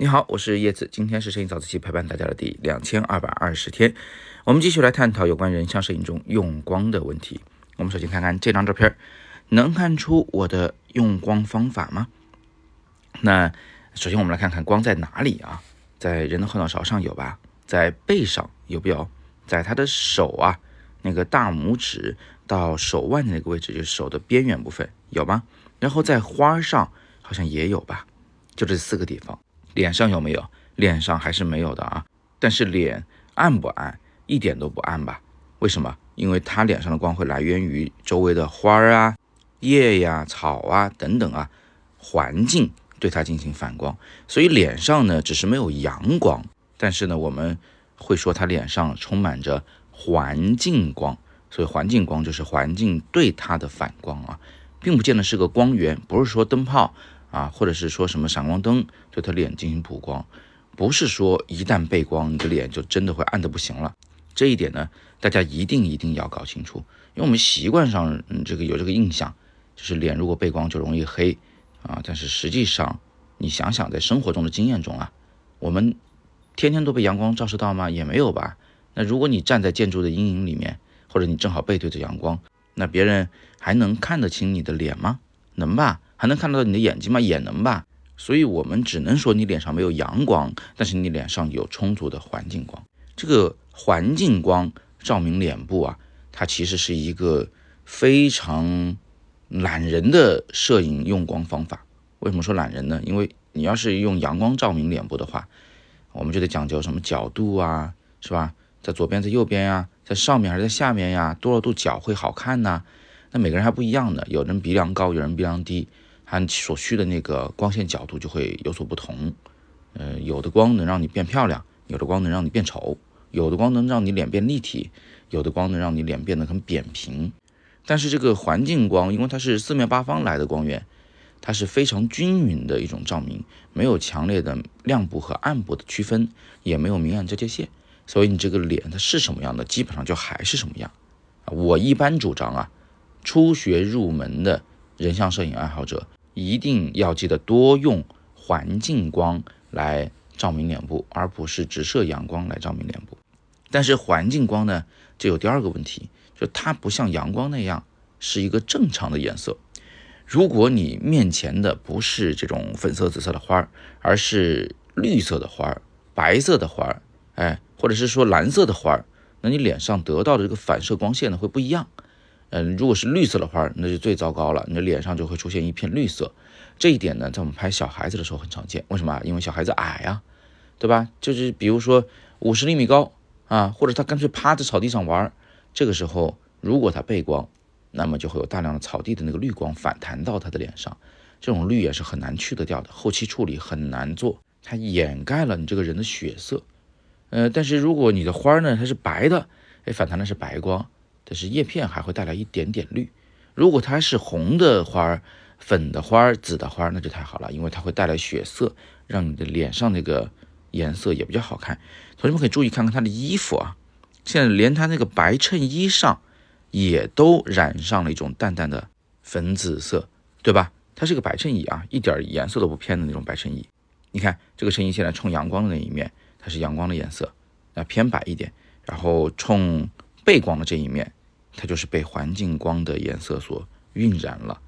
你好，我是叶子，今天是摄影早自习陪伴大家的第两千二百二十天，我们继续来探讨有关人像摄影中用光的问题。我们首先看看这张照片，能看出我的用光方法吗？那首先我们来看看光在哪里啊？在人的后脑勺上有吧？在背上有没有？在他的手啊，那个大拇指到手腕的那个位置，就是手的边缘部分有吗？然后在花上好像也有吧？就这四个地方。脸上有没有？脸上还是没有的啊。但是脸暗不暗？一点都不暗吧？为什么？因为它脸上的光会来源于周围的花儿啊、叶呀、草啊等等啊，环境对它进行反光。所以脸上呢，只是没有阳光，但是呢，我们会说它脸上充满着环境光。所以环境光就是环境对它的反光啊，并不见得是个光源，不是说灯泡。啊，或者是说什么闪光灯对他脸进行补光，不是说一旦背光，你的脸就真的会暗的不行了。这一点呢，大家一定一定要搞清楚，因为我们习惯上嗯这个有这个印象，就是脸如果背光就容易黑啊。但是实际上，你想想在生活中的经验中啊，我们天天都被阳光照射到吗？也没有吧。那如果你站在建筑的阴影里面，或者你正好背对着阳光，那别人还能看得清你的脸吗？能吧。还能看得到你的眼睛吗？也能吧。所以，我们只能说你脸上没有阳光，但是你脸上有充足的环境光。这个环境光照明脸部啊，它其实是一个非常懒人的摄影用光方法。为什么说懒人呢？因为你要是用阳光照明脸部的话，我们就得讲究什么角度啊，是吧？在左边，在右边呀，在上面还是在下面呀？多少度角会好看呢？那每个人还不一样的，有人鼻梁高，有人鼻梁低。还所需的那个光线角度就会有所不同，呃，有的光能让你变漂亮，有的光能让你变丑，有的光能让你脸变立体，有的光能让你脸变得很扁平。但是这个环境光，因为它是四面八方来的光源，它是非常均匀的一种照明，没有强烈的亮部和暗部的区分，也没有明暗交界线，所以你这个脸它是什么样的，基本上就还是什么样。我一般主张啊，初学入门的人像摄影爱好者。一定要记得多用环境光来照明脸部，而不是直射阳光来照明脸部。但是环境光呢，就有第二个问题，就它不像阳光那样是一个正常的颜色。如果你面前的不是这种粉色、紫色的花儿，而是绿色的花儿、白色的花儿，哎，或者是说蓝色的花儿，那你脸上得到的这个反射光线呢会不一样。嗯，如果是绿色的花，那就最糟糕了，你的脸上就会出现一片绿色。这一点呢，在我们拍小孩子的时候很常见。为什么？因为小孩子矮呀，对吧？就是比如说五十厘米高啊，或者他干脆趴在草地上玩，这个时候如果他背光，那么就会有大量的草地的那个绿光反弹到他的脸上，这种绿也是很难去得掉的，后期处理很难做，它掩盖了你这个人的血色。呃，但是如果你的花呢，它是白的，哎，反弹的是白光。但是叶片还会带来一点点绿，如果它是红的花儿、粉的花儿、紫的花儿，那就太好了，因为它会带来血色，让你的脸上那个颜色也比较好看。同学们可以注意看看他的衣服啊，现在连他那个白衬衣上也都染上了一种淡淡的粉紫色，对吧？它是个白衬衣啊，一点颜色都不偏的那种白衬衣。你看这个衬衣现在冲阳光的那一面，是阳光的颜色，那偏白一点，然后冲背光的这一面。它就是被环境光的颜色所晕染了，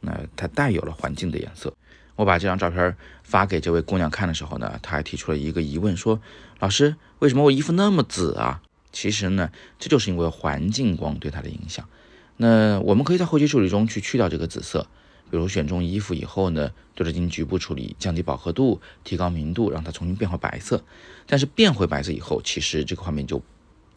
那它带有了环境的颜色。我把这张照片发给这位姑娘看的时候呢，她还提出了一个疑问，说：“老师，为什么我衣服那么紫啊？”其实呢，这就是因为环境光对它的影响。那我们可以在后期处理中去去掉这个紫色，比如选中衣服以后呢，对它进行局部处理，降低饱和度，提高明度，让它重新变回白色。但是变回白色以后，其实这个画面就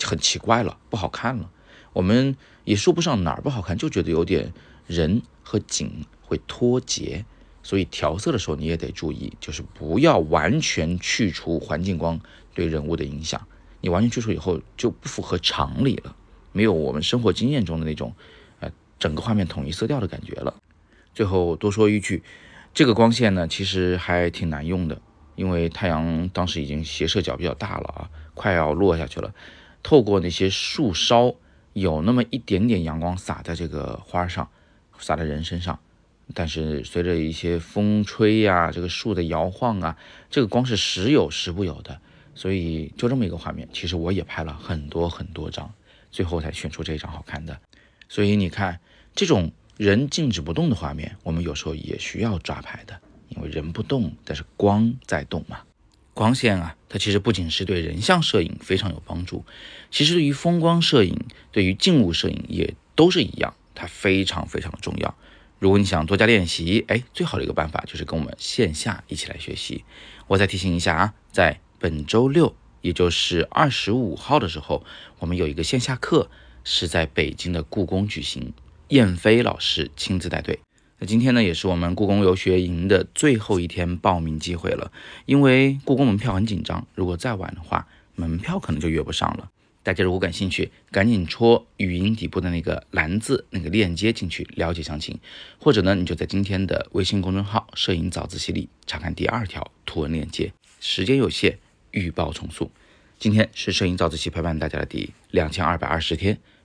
很奇怪了，不好看了。我们也说不上哪儿不好看，就觉得有点人和景会脱节，所以调色的时候你也得注意，就是不要完全去除环境光对人物的影响。你完全去除以后就不符合常理了，没有我们生活经验中的那种，呃，整个画面统一色调的感觉了。最后多说一句，这个光线呢其实还挺难用的，因为太阳当时已经斜射角比较大了啊，快要落下去了，透过那些树梢。有那么一点点阳光洒在这个花上，洒在人身上，但是随着一些风吹呀，这个树的摇晃啊，这个光是时有时不有的，所以就这么一个画面，其实我也拍了很多很多张，最后才选出这一张好看的。所以你看，这种人静止不动的画面，我们有时候也需要抓拍的，因为人不动，但是光在动嘛。光线啊，它其实不仅是对人像摄影非常有帮助，其实对于风光摄影、对于静物摄影也都是一样，它非常非常的重要。如果你想多加练习，哎，最好的一个办法就是跟我们线下一起来学习。我再提醒一下啊，在本周六，也就是二十五号的时候，我们有一个线下课是在北京的故宫举行，燕飞老师亲自带队。那今天呢，也是我们故宫游学营的最后一天报名机会了，因为故宫门票很紧张，如果再晚的话，门票可能就约不上了。大家如果感兴趣，赶紧戳语音底部的那个蓝字那个链接进去了解详情，或者呢，你就在今天的微信公众号“摄影早自习”里查看第二条图文链接。时间有限，预报重塑。今天是摄影早自习陪伴大家的第两千二百二十天，